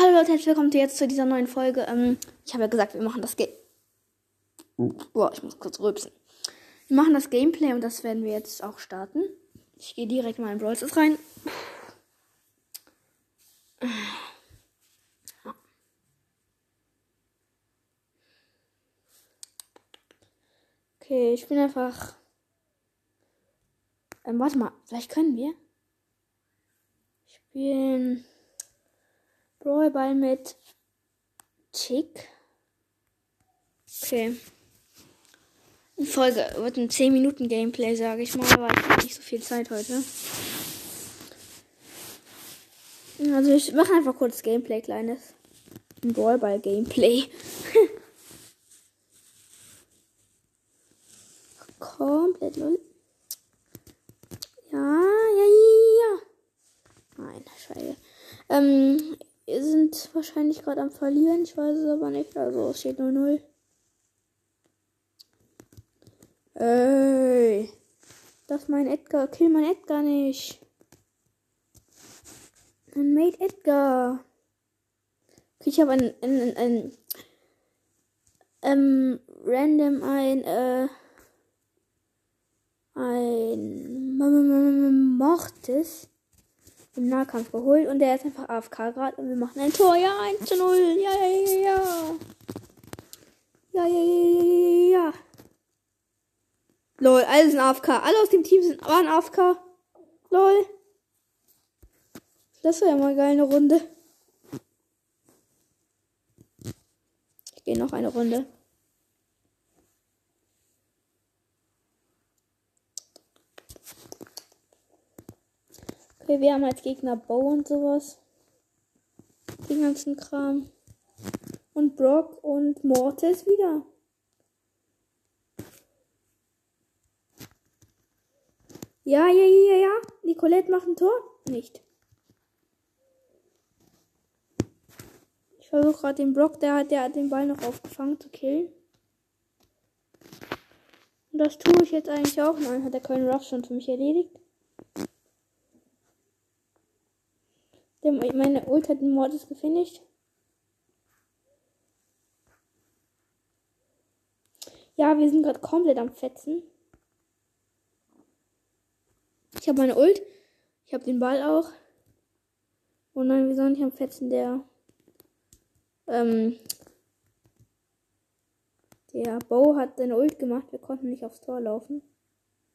Hallo Leute, herzlich willkommen jetzt zu dieser neuen Folge. Ähm, ich habe ja gesagt, wir machen das Game. Boah, ich muss kurz rülpsen. Wir machen das Gameplay und das werden wir jetzt auch starten. Ich gehe direkt mal in Brawl Stars rein. Okay, ich bin einfach. Ähm, warte mal, vielleicht können wir. Spielen. Brawlball mit Chick. Okay. Die Folge wird ein 10 Minuten Gameplay, sage ich mal, aber ich habe nicht so viel Zeit heute. Also ich mache einfach kurz Gameplay, kleines. Ein Brawlball Gameplay. Komplett null. Ja, ja, ja. Nein, Schweige. Ähm, sind wahrscheinlich gerade am Verlieren. Ich weiß es aber nicht. Also es steht 0-0. Ey. Das mein Edgar. Kill mein Edgar nicht. Mein Mate Edgar. Okay, ich habe ein, ein, ein, ein ähm, random ein, äh, ein Mortis im Nahkampf geholt und der ist einfach AFK gerade und wir machen ein Tor. Ja, 1 zu 0. Ja, ja, ja, ja. Ja, ja, ja, ja, ja. Lol, alle sind AFK. Alle aus dem Team sind waren AFK. Lol. Das wäre ja mal geil, eine Runde. Ich gehe noch eine Runde. Okay, wir haben als Gegner Bow und sowas. Den ganzen Kram. Und Brock und Mortis wieder. Ja, ja, ja, ja. Nicolette macht ein Tor? Nicht. Ich versuche gerade den Brock, der hat, der hat den Ball noch aufgefangen zu killen. Und das tue ich jetzt eigentlich auch. Nein, hat der Köln Ruff schon für mich erledigt. Meine Ult hat den Mordes gefinisht. Ja, wir sind gerade komplett am Fetzen. Ich habe meine Ult. Ich habe den Ball auch. Oh nein, wir sind nicht am Fetzen. Der. Ähm. Der Bo hat seine Ult gemacht. Wir konnten nicht aufs Tor laufen.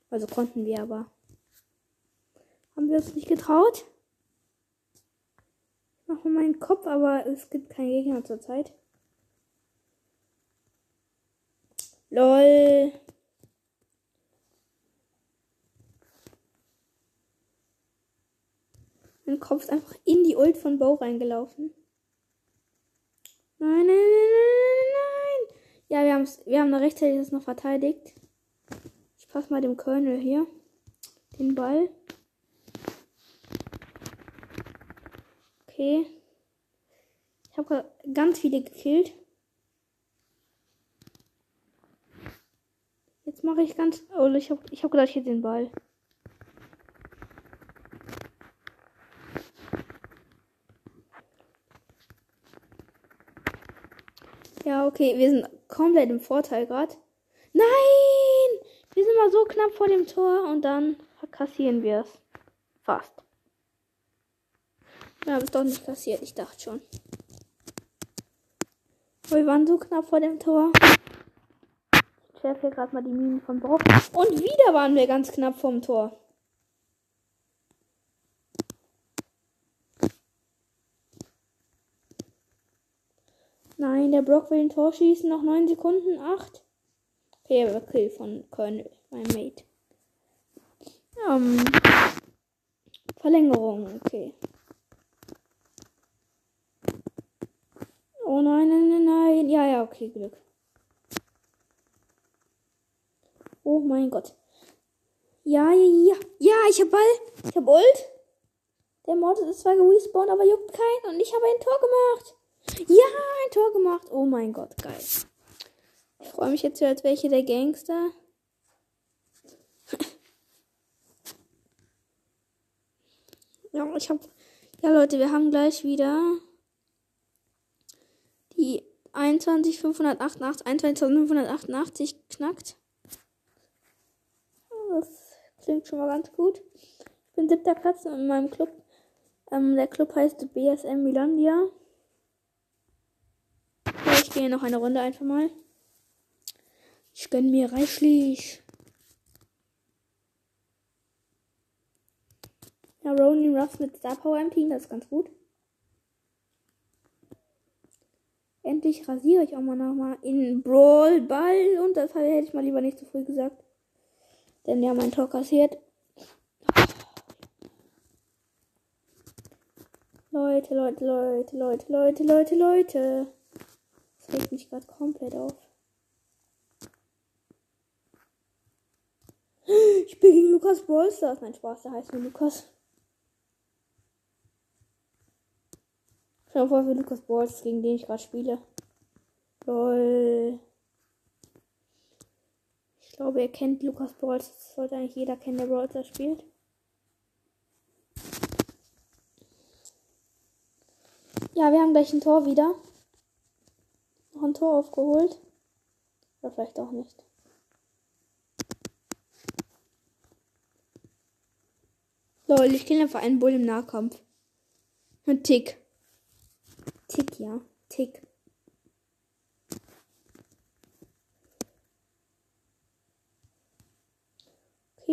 Also konnten wir aber. Haben wir uns nicht getraut? Mache meinen Kopf, aber es gibt keinen Gegner zurzeit. LOL. Mein Kopf ist einfach in die Ult von Bo reingelaufen. Nein, nein, nein, nein, nein. Ja, wir, wir haben da rechtzeitig das noch verteidigt. Ich passe mal dem Colonel hier den Ball. Okay. Ich habe ganz viele gekillt. Jetzt mache ich ganz. Oh, ich habe ich hab gedacht, ich hätte den Ball. Ja, okay, wir sind komplett im Vorteil gerade. Nein! Wir sind mal so knapp vor dem Tor und dann kassieren wir es. Fast. Haben es doch nicht kassiert, ich dachte schon. Wir waren so knapp vor dem Tor. Ich werfe hier gerade mal die Minen von Bauch. Und wieder waren wir ganz knapp vorm Tor. Nein, der Brock will ein Tor schießen. Noch 9 Sekunden. 8. Okay, aber Kill von Colonel, mein Mate. Ähm, Verlängerung, okay. Oh nein, nein, nein, nein. Ja, ja, okay, Glück. Oh mein Gott. Ja, ja, ja. Ja, ich hab Ball. Ich hab Ult. Der Mord ist zwar gerespawnt, aber juckt keinen. Und ich habe ein Tor gemacht. Ja, ein Tor gemacht. Oh mein Gott, geil. Ich freue mich jetzt, als welche der Gangster. ja, ich hab. Ja, Leute, wir haben gleich wieder 21.588, 21.588 knackt. Das klingt schon mal ganz gut. Ich bin siebter Platz in meinem Club. Ähm, der Club heißt BSM Milandia. Ich gehe noch eine Runde einfach mal. Ich gönne mir reichlich. Ja, Ronin Ruffs mit Star Power im Team, das ist ganz gut. Endlich rasiere ich auch mal nochmal in Brawl Ball und das hätte ich mal lieber nicht zu früh gesagt. Denn ja, mein Tor kassiert. Leute, Leute, Leute, Leute, Leute, Leute, Leute. Das regt mich gerade komplett auf. Ich bin gegen Lukas Ballstars. Nein, Spaß, der heißt nur Lukas. Schau vor für Lukas Balls, gegen den ich gerade spiele. Lol. Ich glaube, ihr kennt Lukas Balls. Das sollte eigentlich jeder kennen, der Brawler spielt. Ja, wir haben gleich ein Tor wieder. Noch ein Tor aufgeholt. Oder vielleicht auch nicht. Lol, ich kenne einfach einen Bull im Nahkampf. Ein Tick. Tick, ja. Tick.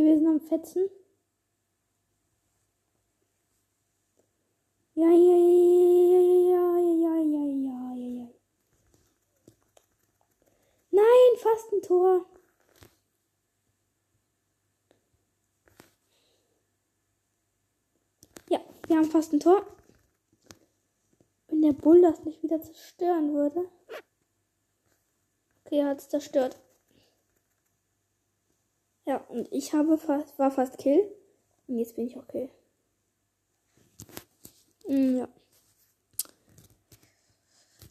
Sind am Fetzen. Ja, ja, ja, ja, ja, ja, ja, ja, ja, ja. Nein, fast ein Tor. Ja, wir haben fast ein Tor wenn der Bull das nicht wieder zerstören würde. Okay, er hat es zerstört. Ja, und ich habe fast, war fast Kill. Und jetzt bin ich okay. Mm, ja.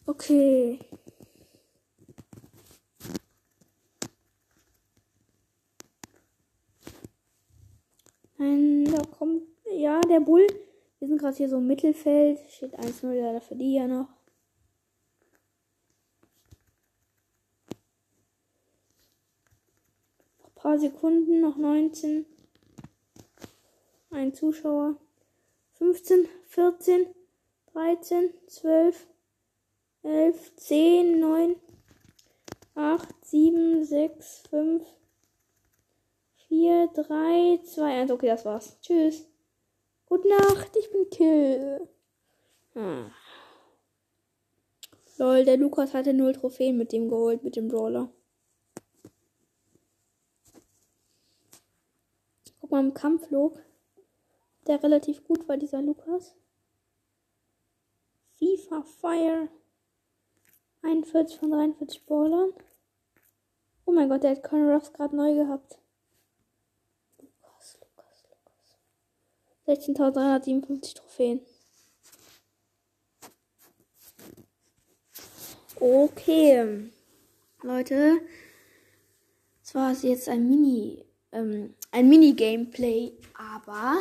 Okay. Nein, da kommt. Ja, der Bull wir sind gerade hier so im Mittelfeld. Steht 1-0 leider für die ja noch. Noch ein paar Sekunden, noch 19. Ein Zuschauer. 15, 14, 13, 12, 11, 10, 9, 8, 7, 6, 5, 4, 3, 2, 1. Okay, das war's. Tschüss. Gute Nacht, ich bin Kill. Hm. Lol, der Lukas hatte null Trophäen mit dem geholt, mit dem Brawler. Guck mal im Kampflog. Der relativ gut war, dieser Lukas. FIFA Fire. 41 von 43 Brawlern. Oh mein Gott, der hat Conor Ruffs gerade neu gehabt. 16.357 Trophäen. Okay. Leute. Das war jetzt ein Mini, ähm, ein Mini-Gameplay, aber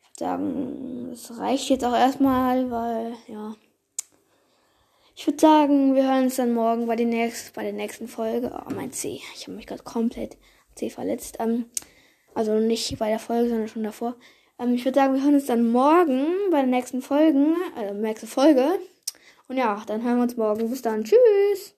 ich würde sagen, es reicht jetzt auch erstmal, weil, ja. Ich würde sagen, wir hören uns dann morgen bei, den nächsten, bei der nächsten Folge. Oh, mein C. Ich habe mich gerade komplett C verletzt. Ähm, also nicht bei der Folge, sondern schon davor. Ähm, ich würde sagen, wir hören uns dann morgen bei der nächsten Folge, äh, nächste Folge. Und ja, dann hören wir uns morgen. Bis dann. Tschüss.